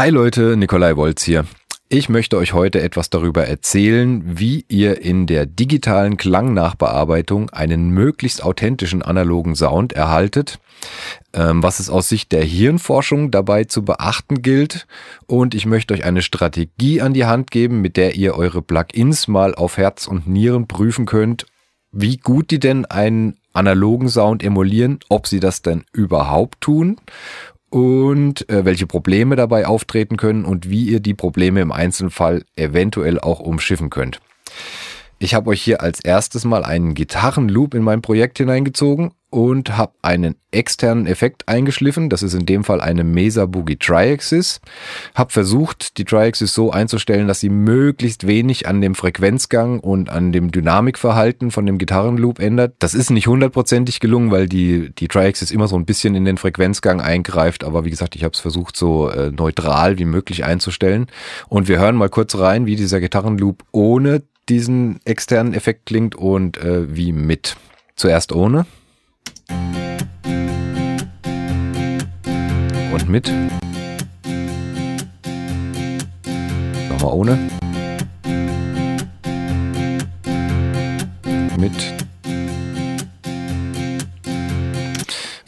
Hi Leute, Nikolai Wolz hier. Ich möchte euch heute etwas darüber erzählen, wie ihr in der digitalen Klangnachbearbeitung einen möglichst authentischen analogen Sound erhaltet, ähm, was es aus Sicht der Hirnforschung dabei zu beachten gilt und ich möchte euch eine Strategie an die Hand geben, mit der ihr eure Plugins mal auf Herz und Nieren prüfen könnt, wie gut die denn einen analogen Sound emulieren, ob sie das denn überhaupt tun und äh, welche Probleme dabei auftreten können und wie ihr die Probleme im Einzelfall eventuell auch umschiffen könnt. Ich habe euch hier als erstes mal einen Gitarrenloop in mein Projekt hineingezogen und habe einen externen Effekt eingeschliffen. Das ist in dem Fall eine Mesa Boogie Triaxis. Habe versucht, die Triaxis so einzustellen, dass sie möglichst wenig an dem Frequenzgang und an dem Dynamikverhalten von dem Gitarrenloop ändert. Das ist nicht hundertprozentig gelungen, weil die, die Triaxis immer so ein bisschen in den Frequenzgang eingreift. Aber wie gesagt, ich habe es versucht, so äh, neutral wie möglich einzustellen. Und wir hören mal kurz rein, wie dieser Gitarrenloop ohne diesen externen Effekt klingt und äh, wie mit. Zuerst ohne. Und mit. Nochmal ohne. Mit.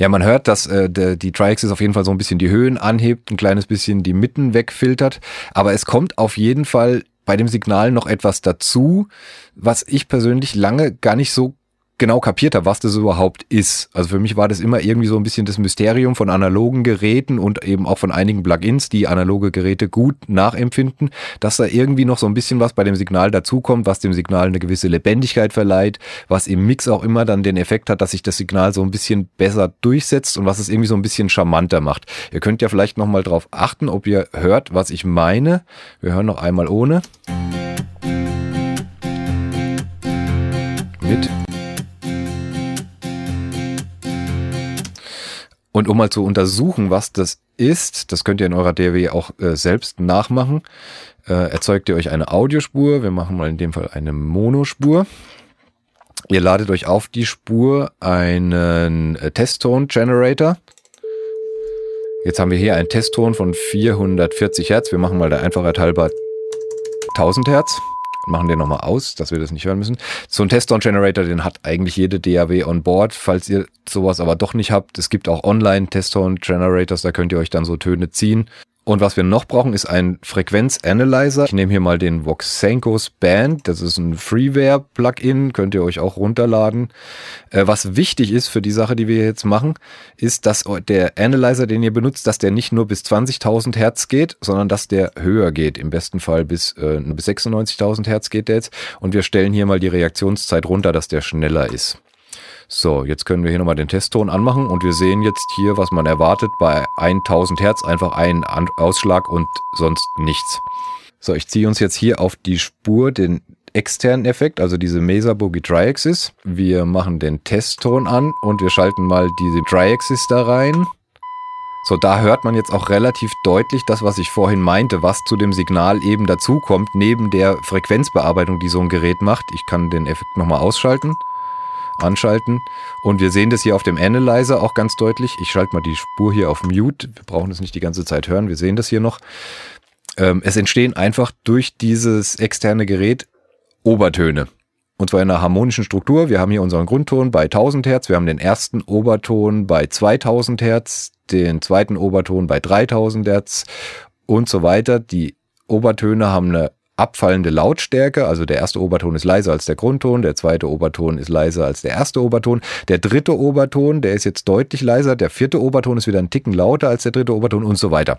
Ja, man hört, dass äh, der, die Triaxis auf jeden Fall so ein bisschen die Höhen anhebt, ein kleines bisschen die Mitten wegfiltert. Aber es kommt auf jeden Fall bei dem Signal noch etwas dazu, was ich persönlich lange gar nicht so genau kapiert habe, was das überhaupt ist. Also für mich war das immer irgendwie so ein bisschen das Mysterium von analogen Geräten und eben auch von einigen Plugins, die analoge Geräte gut nachempfinden, dass da irgendwie noch so ein bisschen was bei dem Signal dazukommt, was dem Signal eine gewisse Lebendigkeit verleiht, was im Mix auch immer dann den Effekt hat, dass sich das Signal so ein bisschen besser durchsetzt und was es irgendwie so ein bisschen charmanter macht. Ihr könnt ja vielleicht nochmal drauf achten, ob ihr hört, was ich meine. Wir hören noch einmal ohne. Mit. Und um mal zu untersuchen, was das ist, das könnt ihr in eurer DAW auch äh, selbst nachmachen, äh, erzeugt ihr euch eine Audiospur. Wir machen mal in dem Fall eine Monospur. Ihr ladet euch auf die Spur einen äh, Testton Generator. Jetzt haben wir hier einen Testton von 440 Hertz. Wir machen mal der Einfachheit halber 1000 Hertz machen den nochmal aus, dass wir das nicht hören müssen. So ein Test-On-Generator, den hat eigentlich jede DAW on board. Falls ihr sowas aber doch nicht habt, es gibt auch online Test-On-Generators, da könnt ihr euch dann so Töne ziehen. Und was wir noch brauchen, ist ein Frequenz-Analyzer. Ich nehme hier mal den Voxenkos Band. Das ist ein Freeware-Plugin, könnt ihr euch auch runterladen. Äh, was wichtig ist für die Sache, die wir jetzt machen, ist, dass der Analyzer, den ihr benutzt, dass der nicht nur bis 20.000 Hertz geht, sondern dass der höher geht. Im besten Fall bis, äh, bis 96.000 Hertz geht der jetzt. Und wir stellen hier mal die Reaktionszeit runter, dass der schneller ist. So, jetzt können wir hier nochmal den Testton anmachen und wir sehen jetzt hier, was man erwartet bei 1000 Hertz. Einfach ein Ausschlag und sonst nichts. So, ich ziehe uns jetzt hier auf die Spur den externen Effekt, also diese Mesa Boogie Triaxis. Wir machen den Testton an und wir schalten mal diese Triaxis da rein. So, da hört man jetzt auch relativ deutlich das, was ich vorhin meinte, was zu dem Signal eben dazukommt, neben der Frequenzbearbeitung, die so ein Gerät macht. Ich kann den Effekt nochmal ausschalten anschalten. Und wir sehen das hier auf dem Analyzer auch ganz deutlich. Ich schalte mal die Spur hier auf Mute. Wir brauchen das nicht die ganze Zeit hören. Wir sehen das hier noch. Ähm, es entstehen einfach durch dieses externe Gerät Obertöne. Und zwar in einer harmonischen Struktur. Wir haben hier unseren Grundton bei 1000 Hertz. Wir haben den ersten Oberton bei 2000 Hertz, den zweiten Oberton bei 3000 Hertz und so weiter. Die Obertöne haben eine abfallende Lautstärke. Also der erste Oberton ist leiser als der Grundton, der zweite Oberton ist leiser als der erste Oberton. Der dritte Oberton, der ist jetzt deutlich leiser. Der vierte Oberton ist wieder ein Ticken lauter als der dritte Oberton und so weiter.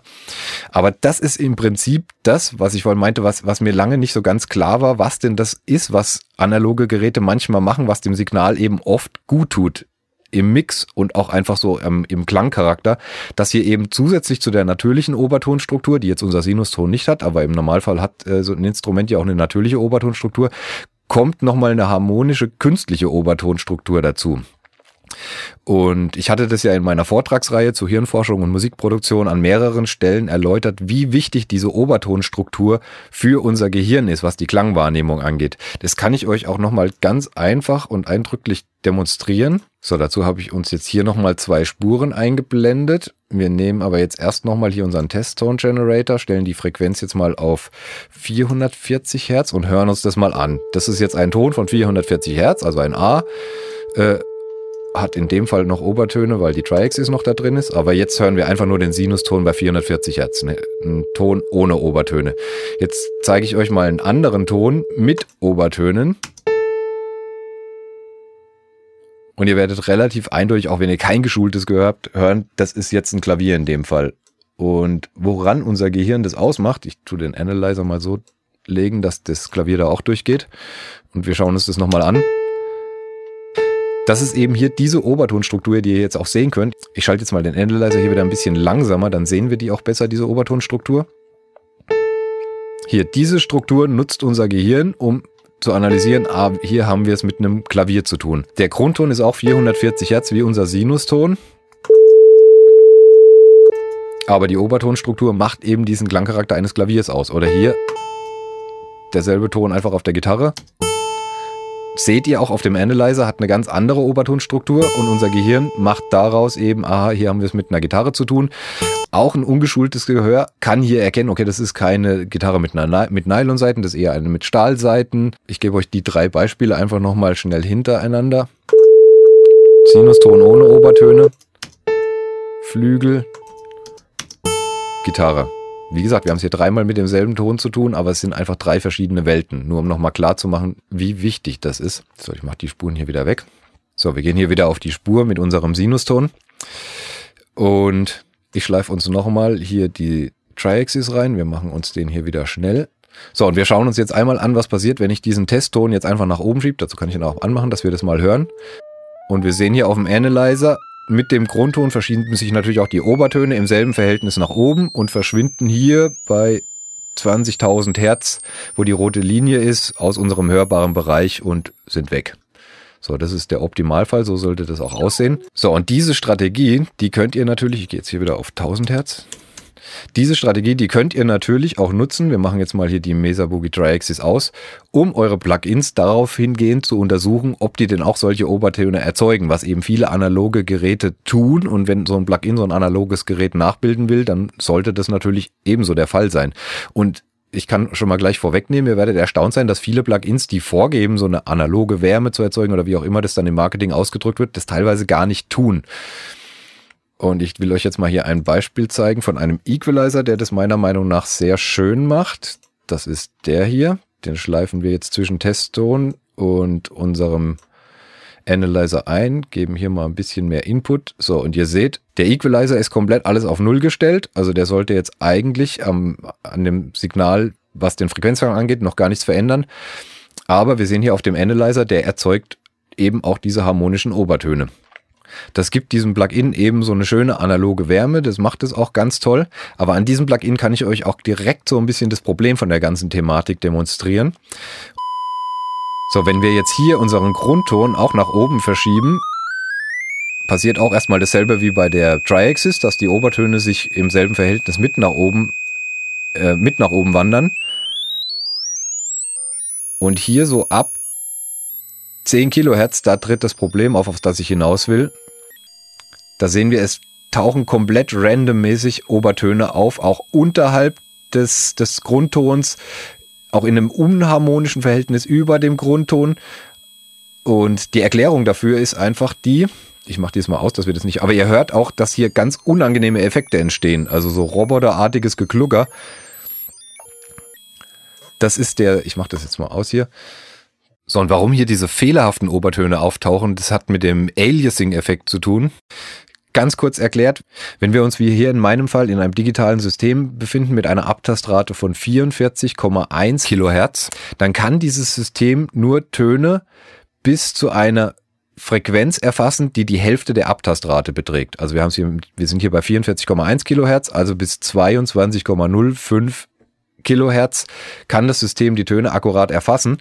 Aber das ist im Prinzip das, was ich vorhin meinte, was, was mir lange nicht so ganz klar war, was denn das ist, was analoge Geräte manchmal machen, was dem Signal eben oft gut tut im Mix und auch einfach so ähm, im Klangcharakter, dass hier eben zusätzlich zu der natürlichen Obertonstruktur, die jetzt unser Sinuston nicht hat, aber im Normalfall hat äh, so ein Instrument ja auch eine natürliche Obertonstruktur, kommt nochmal eine harmonische künstliche Obertonstruktur dazu. Und ich hatte das ja in meiner Vortragsreihe zu Hirnforschung und Musikproduktion an mehreren Stellen erläutert, wie wichtig diese Obertonstruktur für unser Gehirn ist, was die Klangwahrnehmung angeht. Das kann ich euch auch nochmal ganz einfach und eindrücklich demonstrieren. So, dazu habe ich uns jetzt hier nochmal zwei Spuren eingeblendet. Wir nehmen aber jetzt erst nochmal hier unseren Test-Tone Generator, stellen die Frequenz jetzt mal auf 440 Hertz und hören uns das mal an. Das ist jetzt ein Ton von 440 Hertz, also ein A. Äh, hat in dem Fall noch Obertöne, weil die Triaxis noch da drin ist. Aber jetzt hören wir einfach nur den Sinuston bei 440 Hertz. Ne, ein Ton ohne Obertöne. Jetzt zeige ich euch mal einen anderen Ton mit Obertönen. Und ihr werdet relativ eindeutig, auch wenn ihr kein geschultes Gehör habt, hören, das ist jetzt ein Klavier in dem Fall. Und woran unser Gehirn das ausmacht, ich tue den Analyzer mal so legen, dass das Klavier da auch durchgeht. Und wir schauen uns das nochmal an. Das ist eben hier diese Obertonstruktur, die ihr jetzt auch sehen könnt. Ich schalte jetzt mal den Analyzer hier wieder ein bisschen langsamer, dann sehen wir die auch besser, diese Obertonstruktur. Hier, diese Struktur nutzt unser Gehirn, um zu analysieren, ah, hier haben wir es mit einem Klavier zu tun. Der Grundton ist auch 440 Hertz wie unser Sinuston. Aber die Obertonstruktur macht eben diesen Klangcharakter eines Klaviers aus. Oder hier derselbe Ton einfach auf der Gitarre. Seht ihr auch auf dem Analyzer, hat eine ganz andere Obertonstruktur und unser Gehirn macht daraus eben, aha, hier haben wir es mit einer Gitarre zu tun. Auch ein ungeschultes Gehör kann hier erkennen, okay, das ist keine Gitarre mit, einer, mit Nylonseiten, das ist eher eine mit Stahlseiten. Ich gebe euch die drei Beispiele einfach nochmal schnell hintereinander. Sinuston ohne Obertöne, Flügel, Gitarre. Wie gesagt, wir haben es hier dreimal mit demselben Ton zu tun, aber es sind einfach drei verschiedene Welten. Nur um nochmal klar zu machen, wie wichtig das ist. So, ich mache die Spuren hier wieder weg. So, wir gehen hier wieder auf die Spur mit unserem Sinuston. Und ich schleife uns nochmal hier die Triaxis rein. Wir machen uns den hier wieder schnell. So, und wir schauen uns jetzt einmal an, was passiert, wenn ich diesen Testton jetzt einfach nach oben schiebe. Dazu kann ich ihn auch anmachen, dass wir das mal hören. Und wir sehen hier auf dem Analyzer, mit dem Grundton verschieben sich natürlich auch die Obertöne im selben Verhältnis nach oben und verschwinden hier bei 20.000 Hertz, wo die rote Linie ist, aus unserem hörbaren Bereich und sind weg. So, das ist der Optimalfall, so sollte das auch aussehen. So, und diese Strategie, die könnt ihr natürlich, ich gehe jetzt hier wieder auf 1000 Hertz, diese Strategie, die könnt ihr natürlich auch nutzen. Wir machen jetzt mal hier die Mesa Boogie Triaxis aus, um eure Plugins darauf hingehend zu untersuchen, ob die denn auch solche Obertöne erzeugen, was eben viele analoge Geräte tun. Und wenn so ein Plugin so ein analoges Gerät nachbilden will, dann sollte das natürlich ebenso der Fall sein. Und ich kann schon mal gleich vorwegnehmen, ihr werdet erstaunt sein, dass viele Plugins, die vorgeben, so eine analoge Wärme zu erzeugen oder wie auch immer das dann im Marketing ausgedrückt wird, das teilweise gar nicht tun. Und ich will euch jetzt mal hier ein Beispiel zeigen von einem Equalizer, der das meiner Meinung nach sehr schön macht. Das ist der hier. Den schleifen wir jetzt zwischen Testton und unserem Analyzer ein, geben hier mal ein bisschen mehr Input. So, und ihr seht, der Equalizer ist komplett alles auf Null gestellt. Also der sollte jetzt eigentlich am, an dem Signal, was den Frequenzgang angeht, noch gar nichts verändern. Aber wir sehen hier auf dem Analyzer, der erzeugt eben auch diese harmonischen Obertöne. Das gibt diesem Plugin eben so eine schöne analoge Wärme, das macht es auch ganz toll. Aber an diesem Plugin kann ich euch auch direkt so ein bisschen das Problem von der ganzen Thematik demonstrieren. So, wenn wir jetzt hier unseren Grundton auch nach oben verschieben, passiert auch erstmal dasselbe wie bei der Triaxis, dass die Obertöne sich im selben Verhältnis mit nach oben, äh, mit nach oben wandern. Und hier so ab 10 Kilohertz, da tritt das Problem auf, auf das ich hinaus will. Da sehen wir, es tauchen komplett randommäßig Obertöne auf, auch unterhalb des, des Grundtons, auch in einem unharmonischen Verhältnis über dem Grundton. Und die Erklärung dafür ist einfach die, ich mache diesmal aus, dass wir das nicht, aber ihr hört auch, dass hier ganz unangenehme Effekte entstehen, also so roboterartiges Geklugger. Das ist der, ich mache das jetzt mal aus hier. So, und warum hier diese fehlerhaften Obertöne auftauchen, das hat mit dem Aliasing-Effekt zu tun. Ganz kurz erklärt, wenn wir uns wie hier in meinem Fall in einem digitalen System befinden mit einer Abtastrate von 44,1 Kilohertz, dann kann dieses System nur Töne bis zu einer Frequenz erfassen, die die Hälfte der Abtastrate beträgt. Also wir, haben hier, wir sind hier bei 44,1 Kilohertz, also bis 22,05 Kilohertz kann das System die Töne akkurat erfassen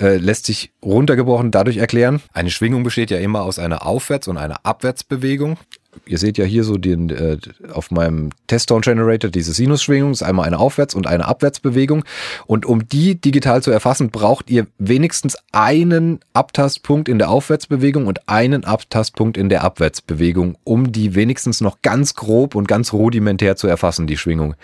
äh, lässt sich runtergebrochen dadurch erklären. Eine Schwingung besteht ja immer aus einer Aufwärts- und einer Abwärtsbewegung. Ihr seht ja hier so den, äh, auf meinem Testtone Generator diese Sinusschwingung, ist einmal eine Aufwärts- und eine Abwärtsbewegung. Und um die digital zu erfassen, braucht ihr wenigstens einen Abtastpunkt in der Aufwärtsbewegung und einen Abtastpunkt in der Abwärtsbewegung, um die wenigstens noch ganz grob und ganz rudimentär zu erfassen, die Schwingung.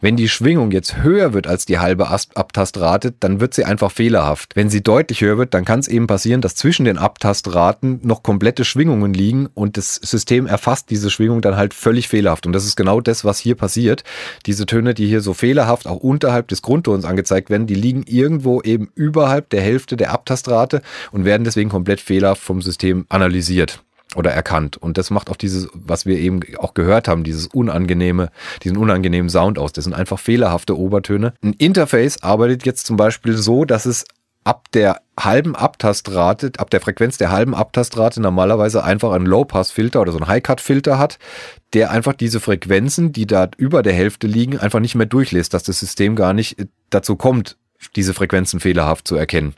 Wenn die Schwingung jetzt höher wird als die halbe Abtastrate, dann wird sie einfach fehlerhaft. Wenn sie deutlich höher wird, dann kann es eben passieren, dass zwischen den Abtastraten noch komplette Schwingungen liegen und das System erfasst diese Schwingung dann halt völlig fehlerhaft. Und das ist genau das, was hier passiert. Diese Töne, die hier so fehlerhaft auch unterhalb des Grundtons angezeigt werden, die liegen irgendwo eben überhalb der Hälfte der Abtastrate und werden deswegen komplett fehlerhaft vom System analysiert oder erkannt. Und das macht auch dieses, was wir eben auch gehört haben, dieses unangenehme, diesen unangenehmen Sound aus. Das sind einfach fehlerhafte Obertöne. Ein Interface arbeitet jetzt zum Beispiel so, dass es ab der halben Abtastrate, ab der Frequenz der halben Abtastrate normalerweise einfach einen Low-Pass-Filter oder so einen High-Cut-Filter hat, der einfach diese Frequenzen, die da über der Hälfte liegen, einfach nicht mehr durchlässt, dass das System gar nicht dazu kommt, diese Frequenzen fehlerhaft zu erkennen.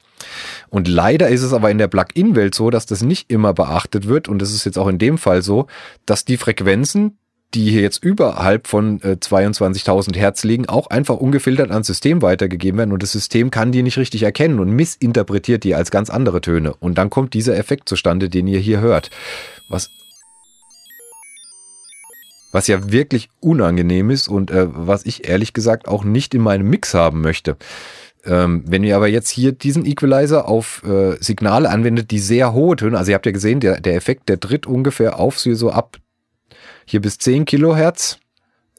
Und leider ist es aber in der Plugin-Welt so, dass das nicht immer beachtet wird und es ist jetzt auch in dem Fall so, dass die Frequenzen, die hier jetzt überhalb von äh, 22.000 Hertz liegen, auch einfach ungefiltert ans System weitergegeben werden und das System kann die nicht richtig erkennen und missinterpretiert die als ganz andere Töne. Und dann kommt dieser Effekt zustande, den ihr hier hört. Was was ja wirklich unangenehm ist und äh, was ich ehrlich gesagt auch nicht in meinem Mix haben möchte. Ähm, wenn ihr aber jetzt hier diesen Equalizer auf äh, Signale anwendet, die sehr hohe Töne, also ihr habt ja gesehen, der, der Effekt, der tritt ungefähr auf so ab hier bis 10 Kilohertz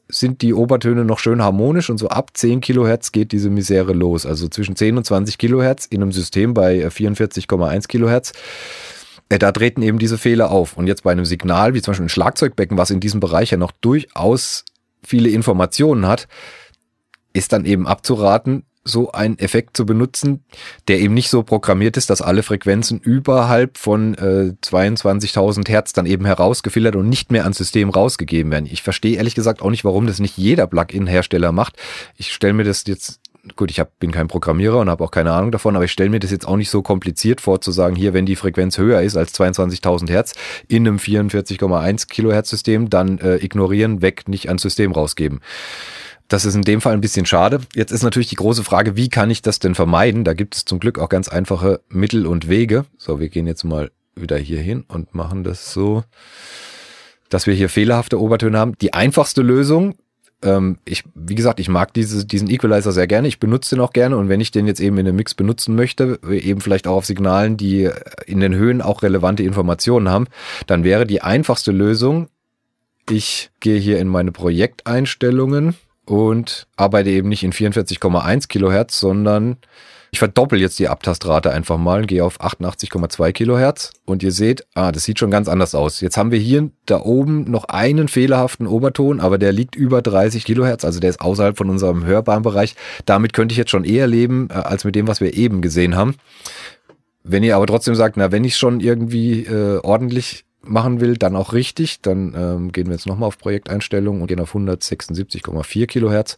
sind die Obertöne noch schön harmonisch und so ab 10 Kilohertz geht diese Misere los. Also zwischen 10 und 20 Kilohertz in einem System bei 44,1 äh, Kilohertz. Äh, da treten eben diese Fehler auf. Und jetzt bei einem Signal, wie zum Beispiel ein Schlagzeugbecken, was in diesem Bereich ja noch durchaus viele Informationen hat, ist dann eben abzuraten, so einen Effekt zu benutzen, der eben nicht so programmiert ist, dass alle Frequenzen überhalb von äh, 22.000 Hertz dann eben herausgefiltert und nicht mehr ans System rausgegeben werden. Ich verstehe ehrlich gesagt auch nicht, warum das nicht jeder Plugin-Hersteller macht. Ich stelle mir das jetzt gut, ich hab, bin kein Programmierer und habe auch keine Ahnung davon, aber ich stelle mir das jetzt auch nicht so kompliziert vor, zu sagen, hier, wenn die Frequenz höher ist als 22.000 Hertz in einem 44,1 Kilohertz System, dann äh, ignorieren, weg, nicht ans System rausgeben. Das ist in dem Fall ein bisschen schade. Jetzt ist natürlich die große Frage, wie kann ich das denn vermeiden? Da gibt es zum Glück auch ganz einfache Mittel und Wege. So, wir gehen jetzt mal wieder hier hin und machen das so, dass wir hier fehlerhafte Obertöne haben. Die einfachste Lösung, ähm, ich, wie gesagt, ich mag diese, diesen Equalizer sehr gerne. Ich benutze den auch gerne und wenn ich den jetzt eben in dem Mix benutzen möchte, eben vielleicht auch auf Signalen, die in den Höhen auch relevante Informationen haben, dann wäre die einfachste Lösung, ich gehe hier in meine Projekteinstellungen und arbeite eben nicht in 44,1 Kilohertz, sondern ich verdoppel jetzt die Abtastrate einfach mal und gehe auf 88,2 Kilohertz und ihr seht, ah, das sieht schon ganz anders aus. Jetzt haben wir hier da oben noch einen fehlerhaften Oberton, aber der liegt über 30 Kilohertz, also der ist außerhalb von unserem hörbaren Bereich. Damit könnte ich jetzt schon eher leben, äh, als mit dem, was wir eben gesehen haben. Wenn ihr aber trotzdem sagt, na, wenn ich schon irgendwie äh, ordentlich machen will, dann auch richtig. Dann ähm, gehen wir jetzt nochmal auf Projekteinstellungen und gehen auf 176,4 Kilohertz.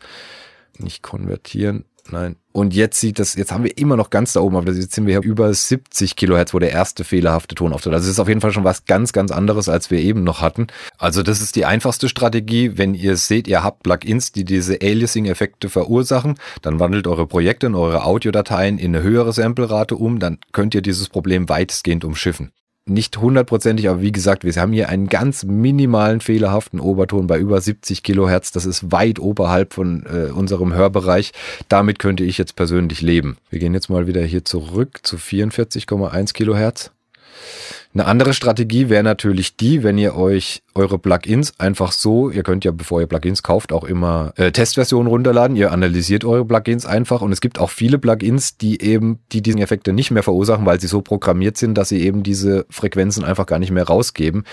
Nicht konvertieren, nein. Und jetzt sieht das, jetzt haben wir immer noch ganz da oben, aber jetzt sind wir hier über 70 Kilohertz, wo der erste fehlerhafte Ton auftritt. Also es ist auf jeden Fall schon was ganz, ganz anderes, als wir eben noch hatten. Also das ist die einfachste Strategie. Wenn ihr seht, ihr habt Plugins, die diese Aliasing-Effekte verursachen, dann wandelt eure Projekte und eure Audiodateien in eine höhere Samplerate um, dann könnt ihr dieses Problem weitestgehend umschiffen nicht hundertprozentig, aber wie gesagt, wir haben hier einen ganz minimalen fehlerhaften Oberton bei über 70 Kilohertz. Das ist weit oberhalb von äh, unserem Hörbereich. Damit könnte ich jetzt persönlich leben. Wir gehen jetzt mal wieder hier zurück zu 44,1 Kilohertz. Eine andere Strategie wäre natürlich die, wenn ihr euch eure Plugins einfach so, ihr könnt ja, bevor ihr Plugins kauft, auch immer äh, Testversionen runterladen. Ihr analysiert eure Plugins einfach und es gibt auch viele Plugins, die eben, die diesen Effekte nicht mehr verursachen, weil sie so programmiert sind, dass sie eben diese Frequenzen einfach gar nicht mehr rausgeben.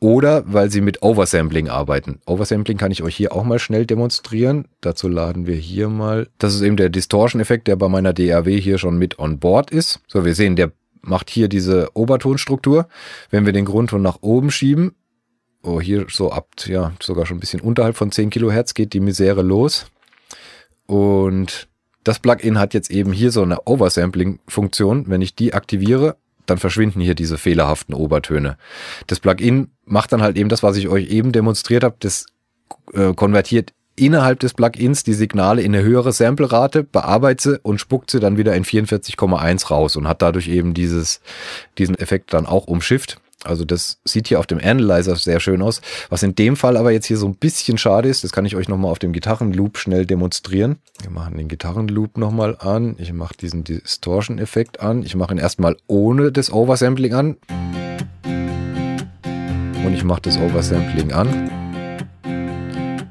Oder weil sie mit Oversampling arbeiten. Oversampling kann ich euch hier auch mal schnell demonstrieren. Dazu laden wir hier mal. Das ist eben der Distortion-Effekt, der bei meiner DAW hier schon mit on board ist. So, wir sehen, der macht hier diese Obertonstruktur. Wenn wir den Grundton nach oben schieben, oh, hier so ab, ja, sogar schon ein bisschen unterhalb von 10 Kilohertz geht die Misere los. Und das Plugin hat jetzt eben hier so eine Oversampling-Funktion. Wenn ich die aktiviere, dann verschwinden hier diese fehlerhaften Obertöne. Das Plugin macht dann halt eben das, was ich euch eben demonstriert habe. Das äh, konvertiert innerhalb des Plugins die Signale in eine höhere Samplerate, bearbeitet sie und spuckt sie dann wieder in 44,1 raus und hat dadurch eben dieses, diesen Effekt dann auch umschifft. Also das sieht hier auf dem Analyzer sehr schön aus. Was in dem Fall aber jetzt hier so ein bisschen schade ist, das kann ich euch nochmal auf dem Gitarrenloop schnell demonstrieren. Wir machen den Gitarrenloop nochmal an. Ich mache diesen Distortion-Effekt an. Ich mache ihn erstmal ohne das Oversampling an. Und ich mache das Oversampling an.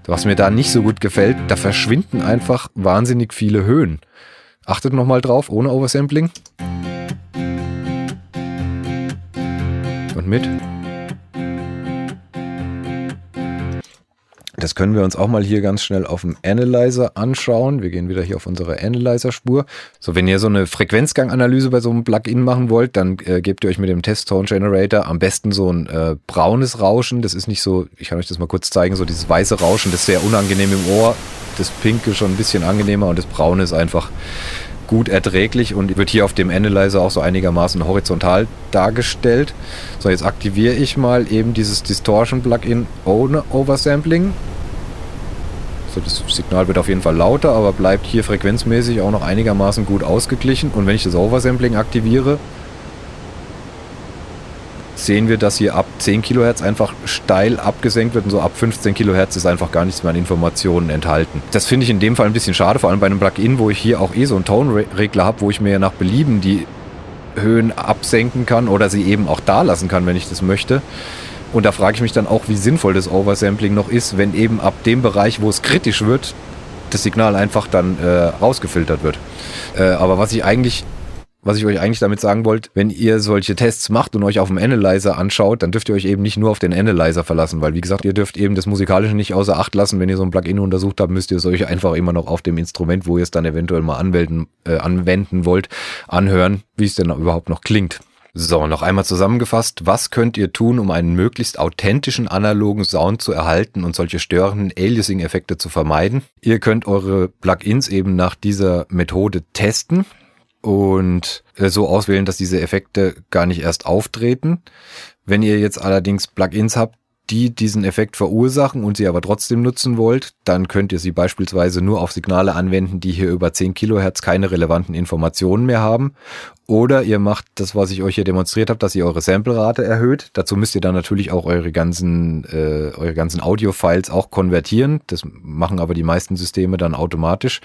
Was mir da nicht so gut gefällt, da verschwinden einfach wahnsinnig viele Höhen. Achtet nochmal drauf, ohne Oversampling. Und mit. Das können wir uns auch mal hier ganz schnell auf dem Analyzer anschauen. Wir gehen wieder hier auf unsere Analyzer-Spur. So, wenn ihr so eine Frequenzganganalyse bei so einem Plugin machen wollt, dann äh, gebt ihr euch mit dem Test Tone Generator am besten so ein äh, braunes Rauschen. Das ist nicht so, ich kann euch das mal kurz zeigen, so dieses weiße Rauschen, das ist sehr unangenehm im Ohr. Das Pinke schon ein bisschen angenehmer und das Braune ist einfach gut erträglich und wird hier auf dem Analyzer auch so einigermaßen horizontal dargestellt. So, jetzt aktiviere ich mal eben dieses Distortion-Plugin ohne Oversampling. So, das Signal wird auf jeden Fall lauter, aber bleibt hier frequenzmäßig auch noch einigermaßen gut ausgeglichen. Und wenn ich das Oversampling aktiviere, sehen wir, dass hier ab 10 Kilohertz einfach steil abgesenkt wird und so ab 15 Kilohertz ist einfach gar nichts mehr an Informationen enthalten. Das finde ich in dem Fall ein bisschen schade, vor allem bei einem Plugin, wo ich hier auch eh so einen Tone-Regler habe, wo ich mir nach Belieben die Höhen absenken kann oder sie eben auch da lassen kann, wenn ich das möchte. Und da frage ich mich dann auch, wie sinnvoll das Oversampling noch ist, wenn eben ab dem Bereich, wo es kritisch wird, das Signal einfach dann äh, rausgefiltert wird. Äh, aber was ich eigentlich was ich euch eigentlich damit sagen wollte, wenn ihr solche Tests macht und euch auf dem Analyzer anschaut, dann dürft ihr euch eben nicht nur auf den Analyzer verlassen, weil wie gesagt, ihr dürft eben das Musikalische nicht außer Acht lassen. Wenn ihr so ein Plugin untersucht habt, müsst ihr es euch einfach immer noch auf dem Instrument, wo ihr es dann eventuell mal anwenden, äh, anwenden wollt, anhören, wie es denn überhaupt noch klingt. So, noch einmal zusammengefasst, was könnt ihr tun, um einen möglichst authentischen analogen Sound zu erhalten und solche störenden Aliasing-Effekte zu vermeiden? Ihr könnt eure Plugins eben nach dieser Methode testen und äh, so auswählen, dass diese Effekte gar nicht erst auftreten. Wenn ihr jetzt allerdings Plugins habt, die diesen Effekt verursachen und sie aber trotzdem nutzen wollt, dann könnt ihr sie beispielsweise nur auf Signale anwenden, die hier über 10 Kilohertz keine relevanten Informationen mehr haben. Oder ihr macht das, was ich euch hier demonstriert habe, dass ihr eure Samplerate erhöht. Dazu müsst ihr dann natürlich auch eure ganzen, äh, eure ganzen Audio-Files auch konvertieren. Das machen aber die meisten Systeme dann automatisch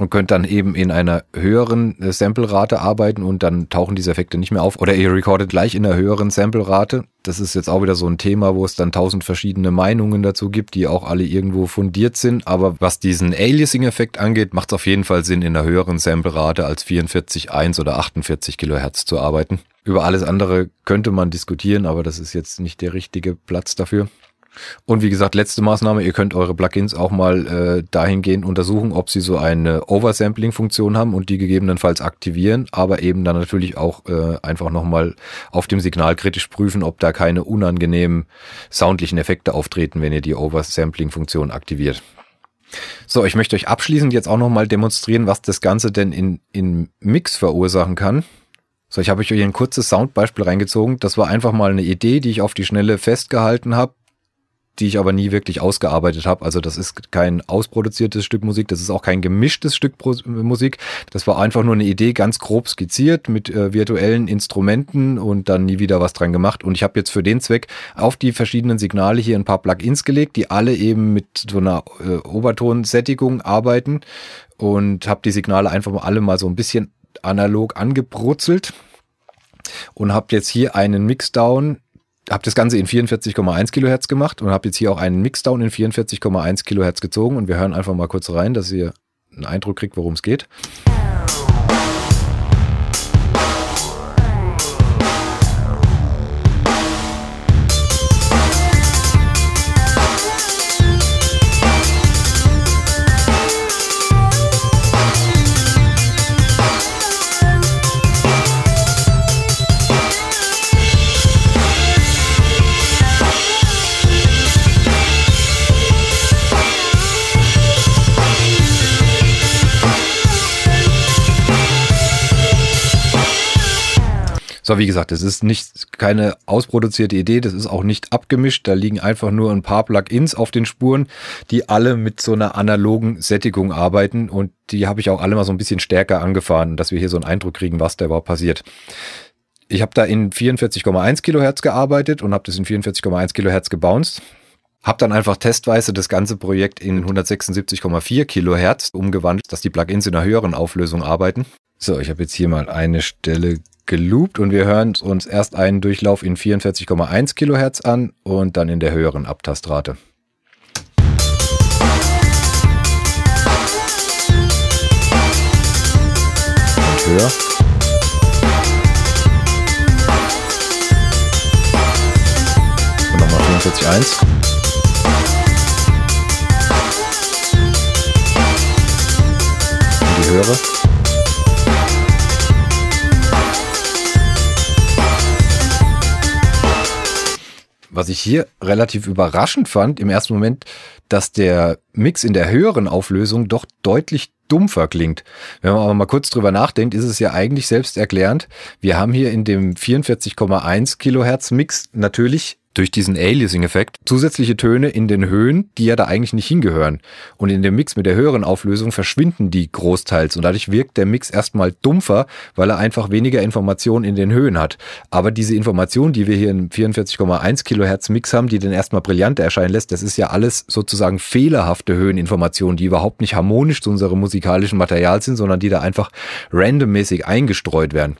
und könnt dann eben in einer höheren äh, Samplerate arbeiten und dann tauchen diese Effekte nicht mehr auf. Oder ihr recordet gleich in einer höheren Samplerate. Das ist jetzt auch wieder so ein Thema, wo es dann tausend verschiedene Meinungen dazu gibt, die auch alle irgendwo fundiert sind. Aber was diesen Aliasing-Effekt angeht, macht es auf jeden Fall Sinn, in einer höheren Samplerate als 44,1 oder 48 Kilohertz zu arbeiten. Über alles andere könnte man diskutieren, aber das ist jetzt nicht der richtige Platz dafür. Und wie gesagt, letzte Maßnahme, ihr könnt eure Plugins auch mal äh, dahingehend untersuchen, ob sie so eine Oversampling-Funktion haben und die gegebenenfalls aktivieren, aber eben dann natürlich auch äh, einfach nochmal auf dem Signal kritisch prüfen, ob da keine unangenehmen soundlichen Effekte auftreten, wenn ihr die Oversampling-Funktion aktiviert. So, ich möchte euch abschließend jetzt auch nochmal demonstrieren, was das Ganze denn in, in Mix verursachen kann. So, ich habe euch ein kurzes Soundbeispiel reingezogen. Das war einfach mal eine Idee, die ich auf die Schnelle festgehalten habe die ich aber nie wirklich ausgearbeitet habe. Also das ist kein ausproduziertes Stück Musik, das ist auch kein gemischtes Stück Musik. Das war einfach nur eine Idee, ganz grob skizziert mit äh, virtuellen Instrumenten und dann nie wieder was dran gemacht. Und ich habe jetzt für den Zweck auf die verschiedenen Signale hier ein paar Plugins gelegt, die alle eben mit so einer äh, Obertonsättigung arbeiten und habe die Signale einfach mal alle mal so ein bisschen analog angebrutzelt und habe jetzt hier einen Mixdown habe das Ganze in 44,1 Kilohertz gemacht und habe jetzt hier auch einen Mixdown in 44,1 Kilohertz gezogen und wir hören einfach mal kurz rein, dass ihr einen Eindruck kriegt, worum es geht. So, wie gesagt, das ist nicht keine ausproduzierte Idee, das ist auch nicht abgemischt. Da liegen einfach nur ein paar Plugins auf den Spuren, die alle mit so einer analogen Sättigung arbeiten und die habe ich auch alle mal so ein bisschen stärker angefahren, dass wir hier so einen Eindruck kriegen, was da überhaupt passiert. Ich habe da in 44,1 Kilohertz gearbeitet und habe das in 44,1 Kilohertz gebounced. Hab dann einfach testweise das ganze Projekt in 176,4 Kilohertz umgewandelt, dass die Plugins in einer höheren Auflösung arbeiten. So, ich habe jetzt hier mal eine Stelle geloopt und wir hören uns erst einen Durchlauf in 44,1 Kilohertz an und dann in der höheren Abtastrate. Und höher. Und nochmal 44,1. Und die höhere. Was ich hier relativ überraschend fand im ersten Moment, dass der Mix in der höheren Auflösung doch deutlich dumpfer klingt. Wenn man aber mal kurz drüber nachdenkt, ist es ja eigentlich selbsterklärend. Wir haben hier in dem 44,1 Kilohertz Mix natürlich durch diesen Aliasing-Effekt zusätzliche Töne in den Höhen, die ja da eigentlich nicht hingehören. Und in dem Mix mit der höheren Auflösung verschwinden die großteils und dadurch wirkt der Mix erstmal dumpfer, weil er einfach weniger Informationen in den Höhen hat. Aber diese Information, die wir hier im 44,1 Kilohertz Mix haben, die den erstmal brillanter erscheinen lässt, das ist ja alles sozusagen fehlerhafte Höheninformationen, die überhaupt nicht harmonisch zu unserem musikalischen Material sind, sondern die da einfach randommäßig eingestreut werden.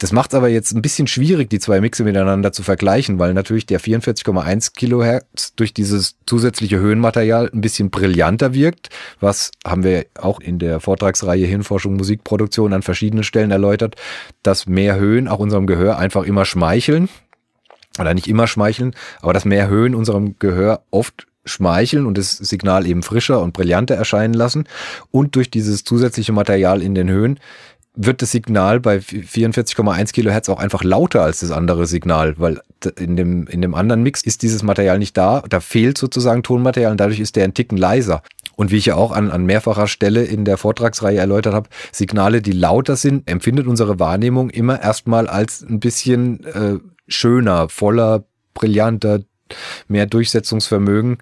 Das macht es aber jetzt ein bisschen schwierig, die zwei Mixe miteinander zu vergleichen, weil natürlich der 44,1 Kilohertz durch dieses zusätzliche Höhenmaterial ein bisschen brillanter wirkt. Was haben wir auch in der Vortragsreihe Hirnforschung Musikproduktion an verschiedenen Stellen erläutert, dass mehr Höhen auch unserem Gehör einfach immer schmeicheln. Oder nicht immer schmeicheln, aber dass mehr Höhen unserem Gehör oft schmeicheln und das Signal eben frischer und brillanter erscheinen lassen. Und durch dieses zusätzliche Material in den Höhen wird das Signal bei 44,1 Kilohertz auch einfach lauter als das andere Signal, weil in dem, in dem anderen Mix ist dieses Material nicht da, da fehlt sozusagen Tonmaterial und dadurch ist der ein Ticken leiser. Und wie ich ja auch an, an mehrfacher Stelle in der Vortragsreihe erläutert habe, Signale, die lauter sind, empfindet unsere Wahrnehmung immer erstmal als ein bisschen äh, schöner, voller, brillanter, mehr Durchsetzungsvermögen.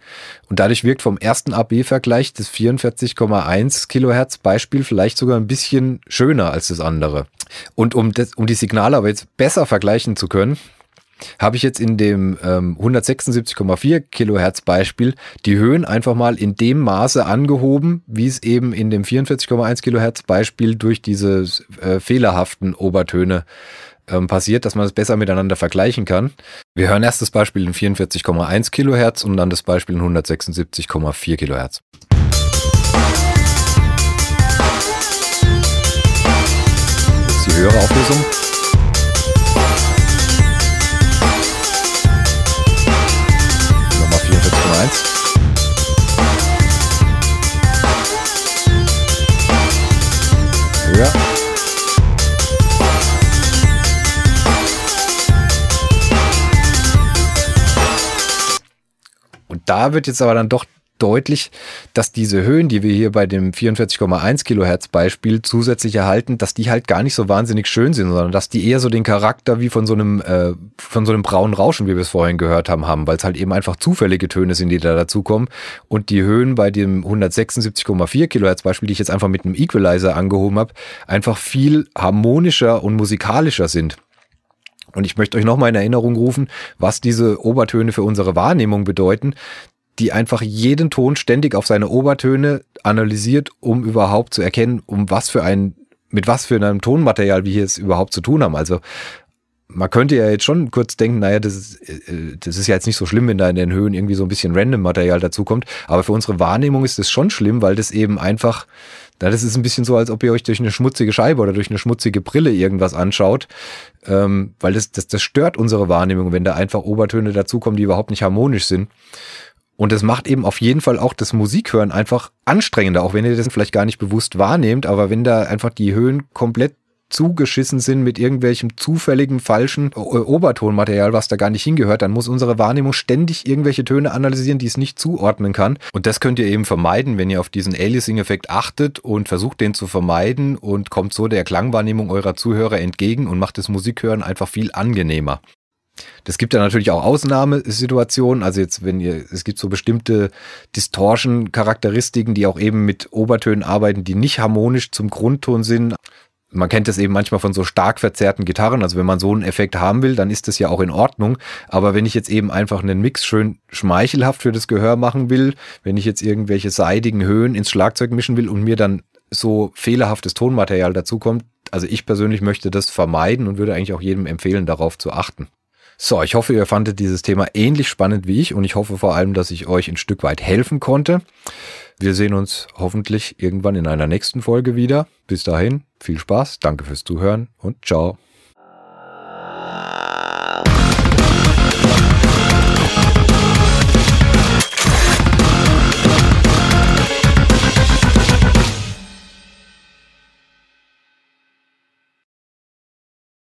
Und dadurch wirkt vom ersten AB-Vergleich das 44,1 Kilohertz Beispiel vielleicht sogar ein bisschen schöner als das andere. Und um, das, um die Signale aber jetzt besser vergleichen zu können, habe ich jetzt in dem ähm, 176,4 Kilohertz Beispiel die Höhen einfach mal in dem Maße angehoben, wie es eben in dem 44,1 Kilohertz Beispiel durch diese äh, fehlerhaften Obertöne ähm, passiert, dass man es besser miteinander vergleichen kann. Wir hören erst das Beispiel in 44,1 Kilohertz und dann das Beispiel in 176,4 Kilohertz. Jetzt die höhere Auflösung. Nochmal 44,1. Höher. Da wird jetzt aber dann doch deutlich, dass diese Höhen, die wir hier bei dem 44,1 Kilohertz Beispiel zusätzlich erhalten, dass die halt gar nicht so wahnsinnig schön sind, sondern dass die eher so den Charakter wie von so einem äh, von so einem braunen Rauschen, wie wir es vorhin gehört haben, haben, weil es halt eben einfach zufällige Töne sind, die da dazukommen und die Höhen bei dem 176,4 Kilohertz Beispiel, die ich jetzt einfach mit einem Equalizer angehoben habe, einfach viel harmonischer und musikalischer sind. Und ich möchte euch nochmal in Erinnerung rufen, was diese Obertöne für unsere Wahrnehmung bedeuten, die einfach jeden Ton ständig auf seine Obertöne analysiert, um überhaupt zu erkennen, um was für ein, mit was für einem Tonmaterial wir hier es überhaupt zu tun haben. Also man könnte ja jetzt schon kurz denken, naja, das ist, äh, das ist ja jetzt nicht so schlimm, wenn da in den Höhen irgendwie so ein bisschen random Material dazukommt. Aber für unsere Wahrnehmung ist es schon schlimm, weil das eben einfach na, das ist ein bisschen so, als ob ihr euch durch eine schmutzige Scheibe oder durch eine schmutzige Brille irgendwas anschaut, ähm, weil das, das, das stört unsere Wahrnehmung, wenn da einfach Obertöne dazukommen, die überhaupt nicht harmonisch sind. Und das macht eben auf jeden Fall auch das Musikhören einfach anstrengender, auch wenn ihr das vielleicht gar nicht bewusst wahrnehmt, aber wenn da einfach die Höhen komplett zugeschissen sind mit irgendwelchem zufälligen falschen Obertonmaterial, was da gar nicht hingehört, dann muss unsere Wahrnehmung ständig irgendwelche Töne analysieren, die es nicht zuordnen kann. Und das könnt ihr eben vermeiden, wenn ihr auf diesen Aliasing-Effekt achtet und versucht den zu vermeiden und kommt so der Klangwahrnehmung eurer Zuhörer entgegen und macht das Musikhören einfach viel angenehmer. Das gibt ja natürlich auch Ausnahmesituationen. Also jetzt, wenn ihr, es gibt so bestimmte Distortion-Charakteristiken, die auch eben mit Obertönen arbeiten, die nicht harmonisch zum Grundton sind. Man kennt das eben manchmal von so stark verzerrten Gitarren. Also wenn man so einen Effekt haben will, dann ist das ja auch in Ordnung. Aber wenn ich jetzt eben einfach einen Mix schön schmeichelhaft für das Gehör machen will, wenn ich jetzt irgendwelche seidigen Höhen ins Schlagzeug mischen will und mir dann so fehlerhaftes Tonmaterial dazukommt, also ich persönlich möchte das vermeiden und würde eigentlich auch jedem empfehlen, darauf zu achten. So, ich hoffe, ihr fandet dieses Thema ähnlich spannend wie ich und ich hoffe vor allem, dass ich euch ein Stück weit helfen konnte. Wir sehen uns hoffentlich irgendwann in einer nächsten Folge wieder. Bis dahin, viel Spaß, danke fürs Zuhören und ciao.